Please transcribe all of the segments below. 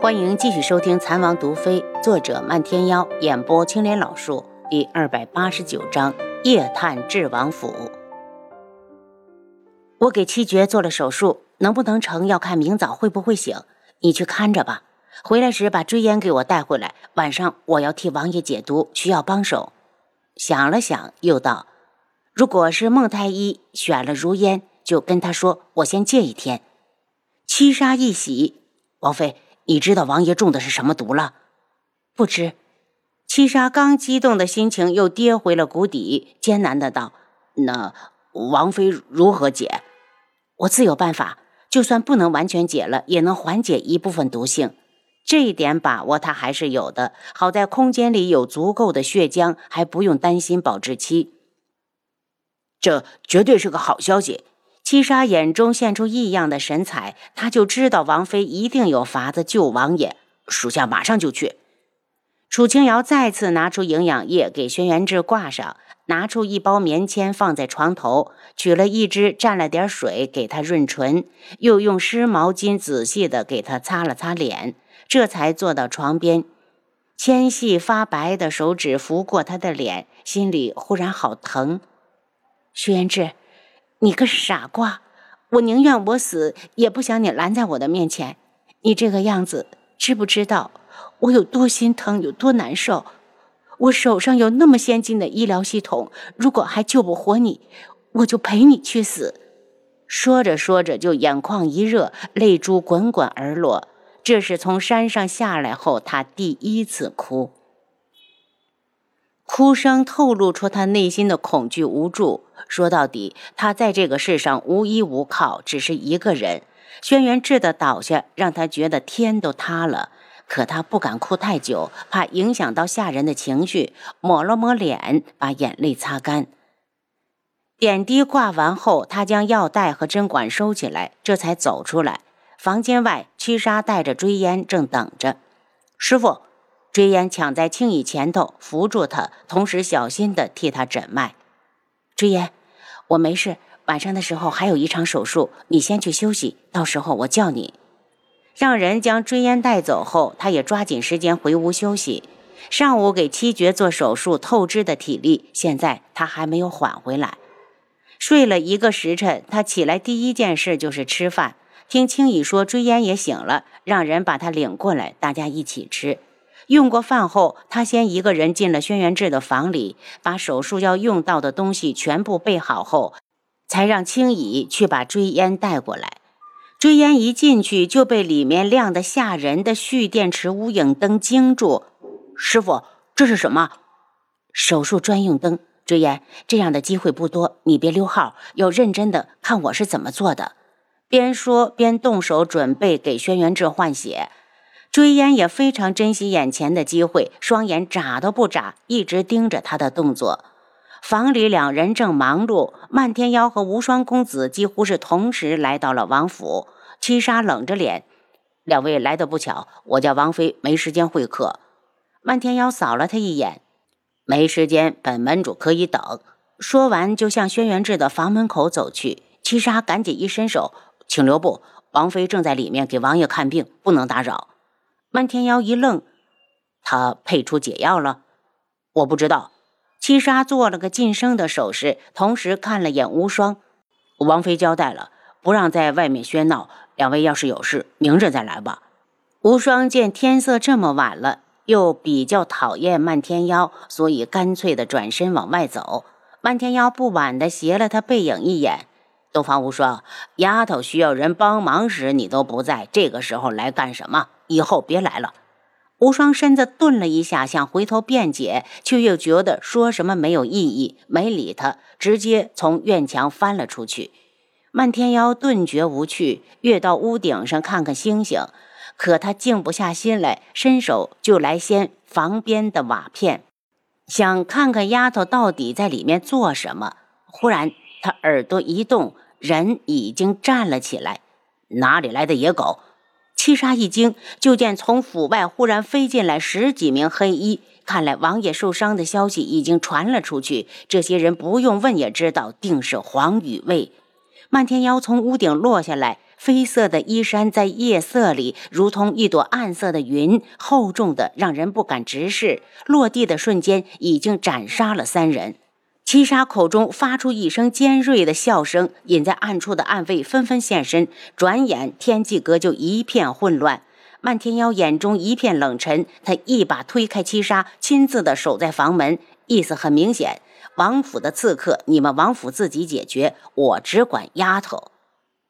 欢迎继续收听《残王毒妃》，作者漫天妖，演播青莲老树，第二百八十九章：夜探智王府。我给七绝做了手术，能不能成要看明早会不会醒。你去看着吧。回来时把追烟给我带回来。晚上我要替王爷解毒，需要帮手。想了想，又道：“如果是孟太医选了如烟，就跟他说，我先借一天。”七杀一喜，王妃。你知道王爷中的是什么毒了？不知。七杀刚激动的心情又跌回了谷底，艰难的道：“那王妃如何解？我自有办法。就算不能完全解了，也能缓解一部分毒性。这一点把握他还是有的。好在空间里有足够的血浆，还不用担心保质期。这绝对是个好消息。”七杀眼中现出异样的神采，他就知道王妃一定有法子救王爷，属下马上就去。楚清瑶再次拿出营养液给轩辕志挂上，拿出一包棉签放在床头，取了一支蘸了点水给他润唇，又用湿毛巾仔细的给他擦了擦脸，这才坐到床边，纤细发白的手指拂过他的脸，心里忽然好疼。轩辕志。你个傻瓜！我宁愿我死，也不想你拦在我的面前。你这个样子，知不知道我有多心疼，有多难受？我手上有那么先进的医疗系统，如果还救不活你，我就陪你去死。说着说着，就眼眶一热，泪珠滚滚而落。这是从山上下来后，他第一次哭。哭声透露出他内心的恐惧无助。说到底，他在这个世上无依无靠，只是一个人。轩辕志的倒下让他觉得天都塌了，可他不敢哭太久，怕影响到下人的情绪。抹了抹脸，把眼泪擦干。点滴挂完后，他将药袋和针管收起来，这才走出来。房间外，屈杀带着追烟正等着。师傅。追烟抢在青雨前头扶住他，同时小心地替他诊脉。追烟，我没事，晚上的时候还有一场手术，你先去休息，到时候我叫你。让人将追烟带走后，他也抓紧时间回屋休息。上午给七绝做手术透支的体力，现在他还没有缓回来。睡了一个时辰，他起来第一件事就是吃饭。听青羽说追烟也醒了，让人把他领过来，大家一起吃。用过饭后，他先一个人进了轩辕志的房里，把手术要用到的东西全部备好后，才让青乙去把追烟带过来。追烟一进去就被里面亮得吓人的蓄电池无影灯惊住。师傅，这是什么？手术专用灯。追烟，这样的机会不多，你别溜号，要认真的看我是怎么做的。边说边动手准备给轩辕志换血。追烟也非常珍惜眼前的机会，双眼眨都不眨，一直盯着他的动作。房里两人正忙碌，漫天妖和无双公子几乎是同时来到了王府。七杀冷着脸：“两位来的不巧，我家王妃没时间会客。”漫天妖扫了他一眼：“没时间，本门主可以等。”说完就向轩辕志的房门口走去。七杀赶紧一伸手：“请留步，王妃正在里面给王爷看病，不能打扰。”漫天妖一愣，他配出解药了？我不知道。七杀做了个噤声的手势，同时看了眼无双。王妃交代了，不让在外面喧闹。两位要是有事，明日再来吧。无双见天色这么晚了，又比较讨厌漫天妖，所以干脆的转身往外走。漫天妖不满的斜了他背影一眼。东方无双，丫头需要人帮忙时你都不在，这个时候来干什么？以后别来了。无双身子顿了一下，想回头辩解，却又觉得说什么没有意义，没理他，直接从院墙翻了出去。漫天妖顿觉无趣，跃到屋顶上看看星星，可他静不下心来，伸手就来掀房边的瓦片，想看看丫头到底在里面做什么。忽然，他耳朵一动。人已经站了起来，哪里来的野狗？七杀一惊，就见从府外忽然飞进来十几名黑衣。看来王爷受伤的消息已经传了出去，这些人不用问也知道，定是黄羽卫。漫天妖从屋顶落下来，绯色的衣衫在夜色里如同一朵暗色的云，厚重的让人不敢直视。落地的瞬间，已经斩杀了三人。七杀口中发出一声尖锐的笑声，隐在暗处的暗卫纷纷现身。转眼，天际阁就一片混乱。漫天妖眼中一片冷沉，他一把推开七杀，亲自的守在房门，意思很明显：王府的刺客，你们王府自己解决，我只管丫头。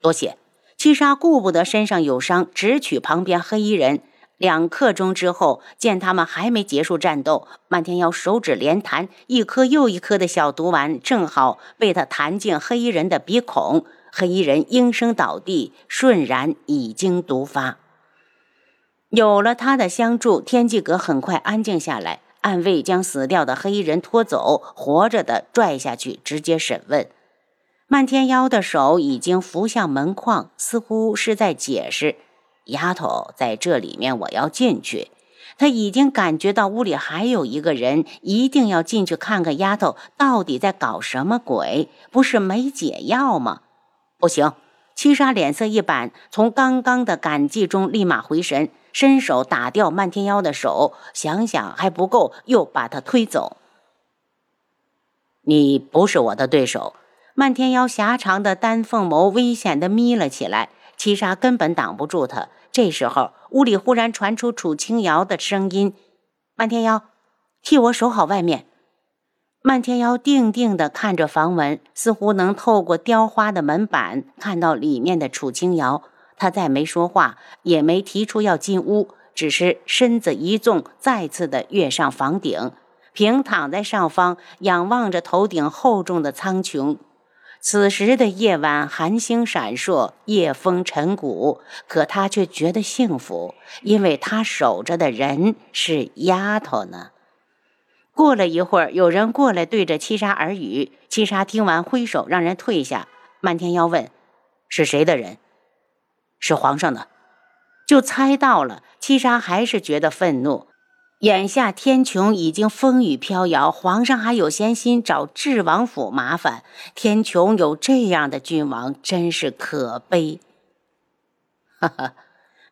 多谢。七杀顾不得身上有伤，直取旁边黑衣人。两刻钟之后，见他们还没结束战斗，漫天妖手指连弹，一颗又一颗的小毒丸正好被他弹进黑衣人的鼻孔。黑衣人应声倒地，瞬然已经毒发。有了他的相助，天际阁很快安静下来。暗卫将死掉的黑衣人拖走，活着的拽下去，直接审问。漫天妖的手已经扶向门框，似乎是在解释：“丫头在这里面，我要进去。”他已经感觉到屋里还有一个人，一定要进去看看丫头到底在搞什么鬼。不是没解药吗？不行！七杀脸色一板，从刚刚的感激中立马回神，伸手打掉漫天妖的手，想想还不够，又把他推走。你不是我的对手。漫天妖狭长的丹凤眸危险地眯了起来，七杀根本挡不住他。这时候，屋里忽然传出楚清瑶的声音：“漫天妖，替我守好外面。”漫天妖定定地看着房门，似乎能透过雕花的门板看到里面的楚清瑶。他再没说话，也没提出要进屋，只是身子一纵，再次的跃上房顶，平躺在上方，仰望着头顶厚重的苍穹。此时的夜晚，寒星闪烁，夜风沉骨，可他却觉得幸福，因为他守着的人是丫头呢。过了一会儿，有人过来对着七杀耳语。七杀听完，挥手让人退下。漫天妖问：“是谁的人？”“是皇上的。”就猜到了。七杀还是觉得愤怒。眼下天穹已经风雨飘摇，皇上还有闲心找智王府麻烦。天穹有这样的君王，真是可悲。哈哈，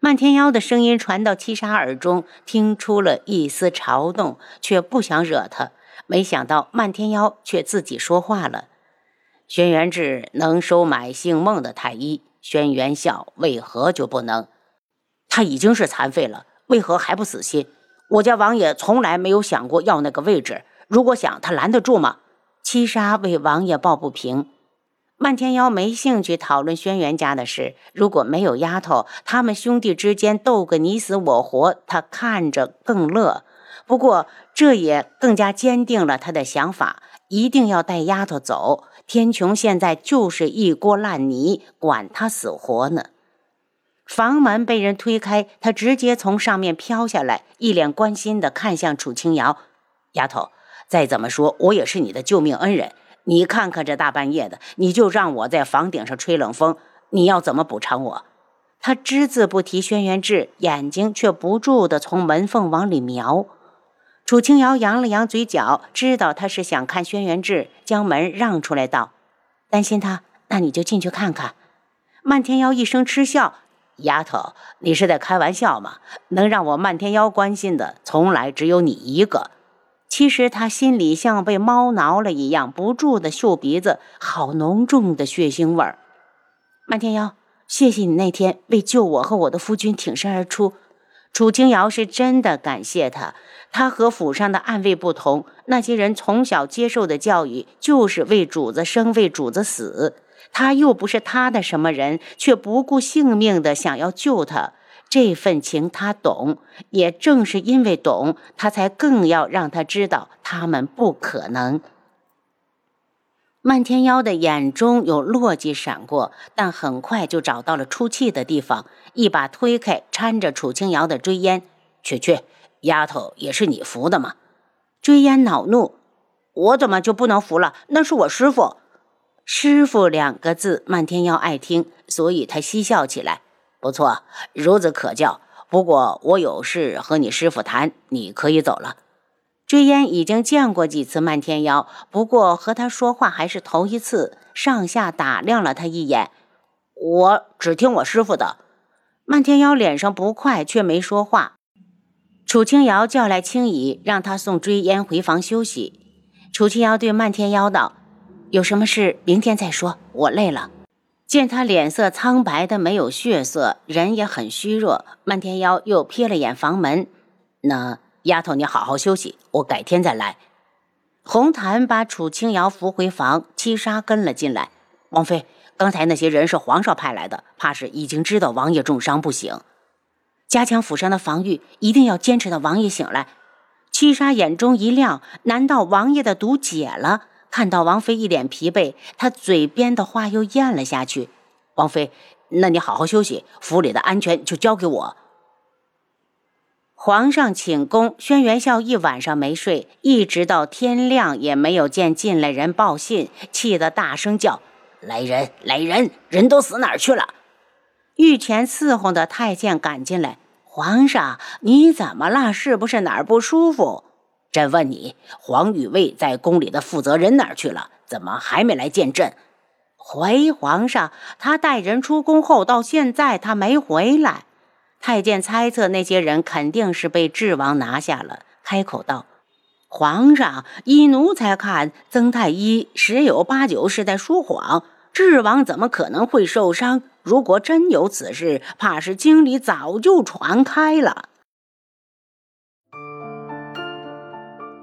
漫天妖的声音传到七杀耳中，听出了一丝嘲弄，却不想惹他。没想到漫天妖却自己说话了：“轩辕志能收买姓孟的太医，轩辕笑为何就不能？他已经是残废了，为何还不死心？”我家王爷从来没有想过要那个位置，如果想，他拦得住吗？七杀为王爷抱不平，漫天妖没兴趣讨论轩辕家的事。如果没有丫头，他们兄弟之间斗个你死我活，他看着更乐。不过这也更加坚定了他的想法，一定要带丫头走。天穹现在就是一锅烂泥，管他死活呢。房门被人推开，他直接从上面飘下来，一脸关心地看向楚清瑶：“丫头，再怎么说，我也是你的救命恩人。你看看这大半夜的，你就让我在房顶上吹冷风，你要怎么补偿我？”他只字不提轩辕志，眼睛却不住地从门缝往里瞄。楚清瑶扬了扬嘴角，知道他是想看轩辕志，将门让出来道：“担心他，那你就进去看看。”漫天妖一声嗤笑。丫头，你是在开玩笑吗？能让我漫天妖关心的，从来只有你一个。其实他心里像被猫挠了一样，不住的嗅鼻子，好浓重的血腥味儿。漫天妖，谢谢你那天为救我和我的夫君挺身而出。楚清瑶是真的感谢他。他和府上的暗卫不同，那些人从小接受的教育就是为主子生，为主子死。他又不是他的什么人，却不顾性命的想要救他，这份情他懂。也正是因为懂，他才更要让他知道他们不可能。漫天妖的眼中有落寂闪过，但很快就找到了出气的地方，一把推开搀着楚清瑶的追烟。去去，丫头也是你扶的吗？追烟恼怒：“我怎么就不能扶了？那是我师傅。”师傅两个字，漫天妖爱听，所以他嬉笑起来。不错，孺子可教。不过我有事和你师傅谈，你可以走了。追烟已经见过几次漫天妖，不过和他说话还是头一次，上下打量了他一眼。我只听我师傅的。漫天妖脸上不快，却没说话。楚清瑶叫来青姨，让他送追烟回房休息。楚清瑶对漫天妖道：“有什么事明天再说，我累了。”见他脸色苍白的没有血色，人也很虚弱，漫天妖又瞥了眼房门：“那丫头，你好好休息，我改天再来。”红檀把楚清瑶扶回房，七杀跟了进来。王妃，刚才那些人是皇上派来的，怕是已经知道王爷重伤不醒，加强府上的防御，一定要坚持到王爷醒来。七杀眼中一亮，难道王爷的毒解了？看到王妃一脸疲惫，他嘴边的话又咽了下去。王妃，那你好好休息，府里的安全就交给我。皇上寝宫，轩辕笑一晚上没睡，一直到天亮也没有见进来人报信，气得大声叫：“来人，来人！人都死哪儿去了？”御前伺候的太监赶进来：“皇上，你怎么了？是不是哪儿不舒服？”朕问你，黄雨卫在宫里的负责人哪儿去了？怎么还没来见朕？回皇上，他带人出宫后，到现在他没回来。太监猜测那些人肯定是被智王拿下了，开口道：“皇上，依奴才看，曾太医十有八九是在说谎。智王怎么可能会受伤？如果真有此事，怕是京里早就传开了。”